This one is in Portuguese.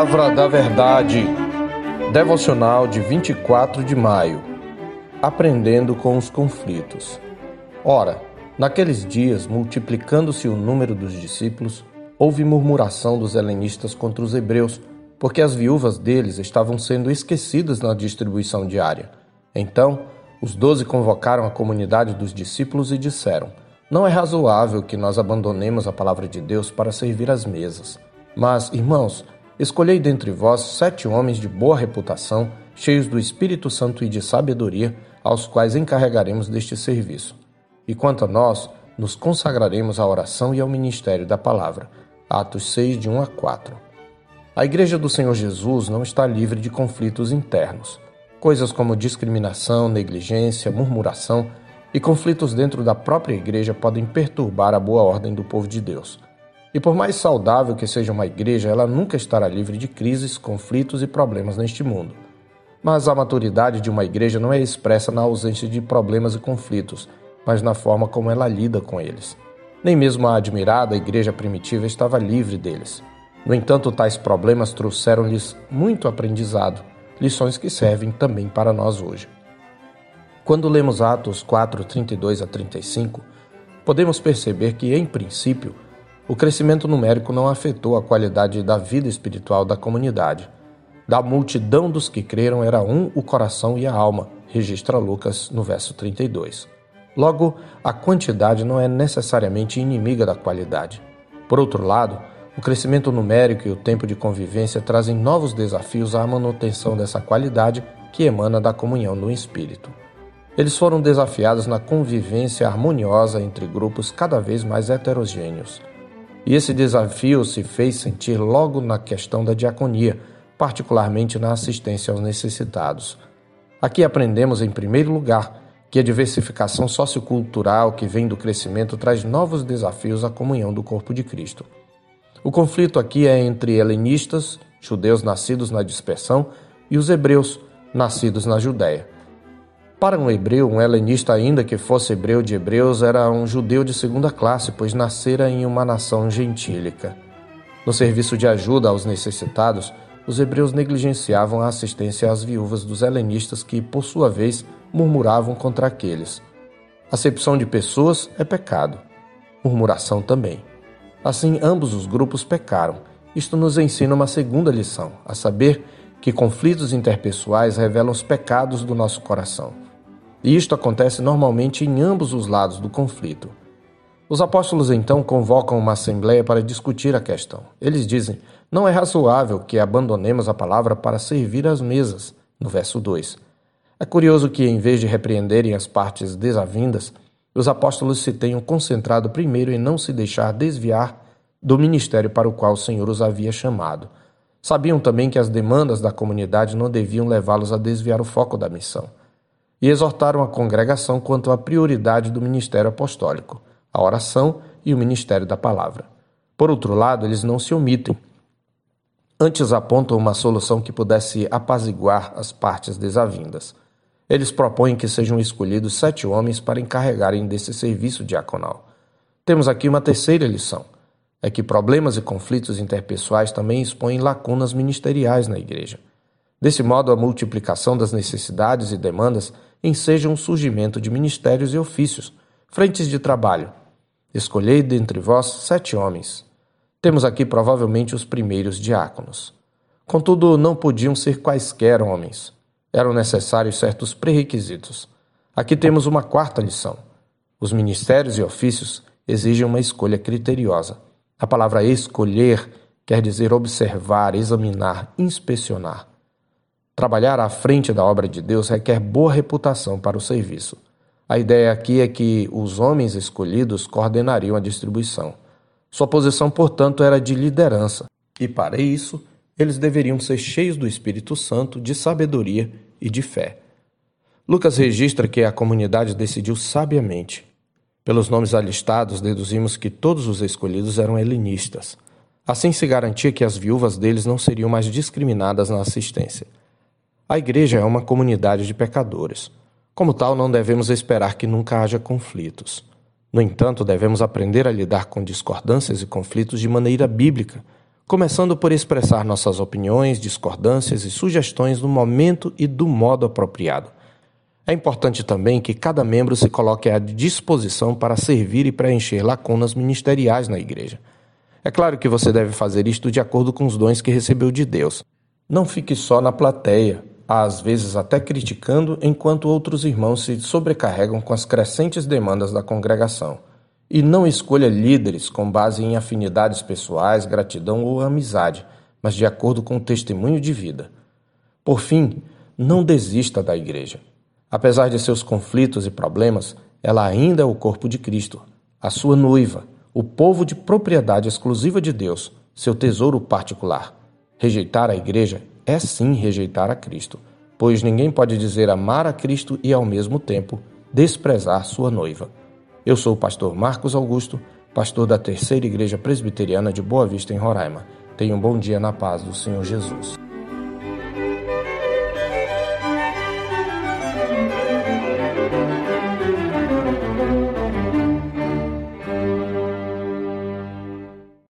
Palavra da Verdade, devocional de 24 de maio. Aprendendo com os conflitos. Ora, naqueles dias, multiplicando-se o número dos discípulos, houve murmuração dos helenistas contra os hebreus, porque as viúvas deles estavam sendo esquecidas na distribuição diária. Então, os doze convocaram a comunidade dos discípulos e disseram: Não é razoável que nós abandonemos a palavra de Deus para servir às mesas. Mas, irmãos, escolhei dentre vós sete homens de boa reputação, cheios do Espírito Santo e de sabedoria, aos quais encarregaremos deste serviço. E quanto a nós, nos consagraremos à oração e ao ministério da palavra. Atos 6, de 1 a 4. A Igreja do Senhor Jesus não está livre de conflitos internos. Coisas como discriminação, negligência, murmuração e conflitos dentro da própria igreja podem perturbar a boa ordem do povo de Deus. E por mais saudável que seja uma igreja, ela nunca estará livre de crises, conflitos e problemas neste mundo. Mas a maturidade de uma igreja não é expressa na ausência de problemas e conflitos, mas na forma como ela lida com eles. Nem mesmo a admirada igreja primitiva estava livre deles. No entanto, tais problemas trouxeram-lhes muito aprendizado lições que servem também para nós hoje. Quando lemos Atos 4, 32 a 35, podemos perceber que, em princípio, o crescimento numérico não afetou a qualidade da vida espiritual da comunidade. Da multidão dos que creram era um o coração e a alma, registra Lucas no verso 32. Logo, a quantidade não é necessariamente inimiga da qualidade. Por outro lado, o crescimento numérico e o tempo de convivência trazem novos desafios à manutenção dessa qualidade que emana da comunhão no espírito. Eles foram desafiados na convivência harmoniosa entre grupos cada vez mais heterogêneos. E esse desafio se fez sentir logo na questão da diaconia, particularmente na assistência aos necessitados. Aqui aprendemos, em primeiro lugar, que a diversificação sociocultural que vem do crescimento traz novos desafios à comunhão do corpo de Cristo. O conflito aqui é entre helenistas, judeus nascidos na dispersão, e os hebreus, nascidos na Judéia. Para um hebreu, um helenista, ainda que fosse hebreu de hebreus, era um judeu de segunda classe, pois nascera em uma nação gentílica. No serviço de ajuda aos necessitados, os hebreus negligenciavam a assistência às viúvas dos helenistas que, por sua vez, murmuravam contra aqueles. Acepção de pessoas é pecado, murmuração também. Assim, ambos os grupos pecaram. Isto nos ensina uma segunda lição, a saber que conflitos interpessoais revelam os pecados do nosso coração. E isto acontece normalmente em ambos os lados do conflito. Os apóstolos então convocam uma assembleia para discutir a questão. Eles dizem: Não é razoável que abandonemos a palavra para servir às mesas, no verso 2. É curioso que, em vez de repreenderem as partes desavindas, os apóstolos se tenham concentrado primeiro em não se deixar desviar do ministério para o qual o Senhor os havia chamado. Sabiam também que as demandas da comunidade não deviam levá-los a desviar o foco da missão. E exortaram a congregação quanto à prioridade do ministério apostólico, a oração e o ministério da palavra. Por outro lado, eles não se omitem. Antes apontam uma solução que pudesse apaziguar as partes desavindas. Eles propõem que sejam escolhidos sete homens para encarregarem desse serviço diaconal. Temos aqui uma terceira lição: é que problemas e conflitos interpessoais também expõem lacunas ministeriais na igreja. Desse modo, a multiplicação das necessidades e demandas enseja um surgimento de ministérios e ofícios, frentes de trabalho. Escolhei dentre vós sete homens. Temos aqui provavelmente os primeiros diáconos. Contudo, não podiam ser quaisquer homens eram necessários certos pré-requisitos. Aqui temos uma quarta lição. Os ministérios e ofícios exigem uma escolha criteriosa. A palavra escolher quer dizer observar, examinar, inspecionar. Trabalhar à frente da obra de Deus requer boa reputação para o serviço. A ideia aqui é que os homens escolhidos coordenariam a distribuição. Sua posição, portanto, era de liderança, e para isso eles deveriam ser cheios do Espírito Santo, de sabedoria e de fé. Lucas registra que a comunidade decidiu sabiamente. Pelos nomes alistados, deduzimos que todos os escolhidos eram helenistas. Assim se garantia que as viúvas deles não seriam mais discriminadas na assistência. A igreja é uma comunidade de pecadores. Como tal, não devemos esperar que nunca haja conflitos. No entanto, devemos aprender a lidar com discordâncias e conflitos de maneira bíblica começando por expressar nossas opiniões, discordâncias e sugestões no momento e do modo apropriado. É importante também que cada membro se coloque à disposição para servir e preencher lacunas ministeriais na igreja. É claro que você deve fazer isto de acordo com os dons que recebeu de Deus. Não fique só na plateia, às vezes até criticando, enquanto outros irmãos se sobrecarregam com as crescentes demandas da congregação. E não escolha líderes com base em afinidades pessoais, gratidão ou amizade, mas de acordo com o testemunho de vida. Por fim, não desista da igreja. Apesar de seus conflitos e problemas, ela ainda é o corpo de Cristo, a sua noiva o povo de propriedade exclusiva de Deus, seu tesouro particular. Rejeitar a igreja é sim rejeitar a Cristo, pois ninguém pode dizer amar a Cristo e ao mesmo tempo desprezar sua noiva. Eu sou o pastor Marcos Augusto, pastor da Terceira Igreja Presbiteriana de Boa Vista, em Roraima. Tenha um bom dia na paz do Senhor Jesus.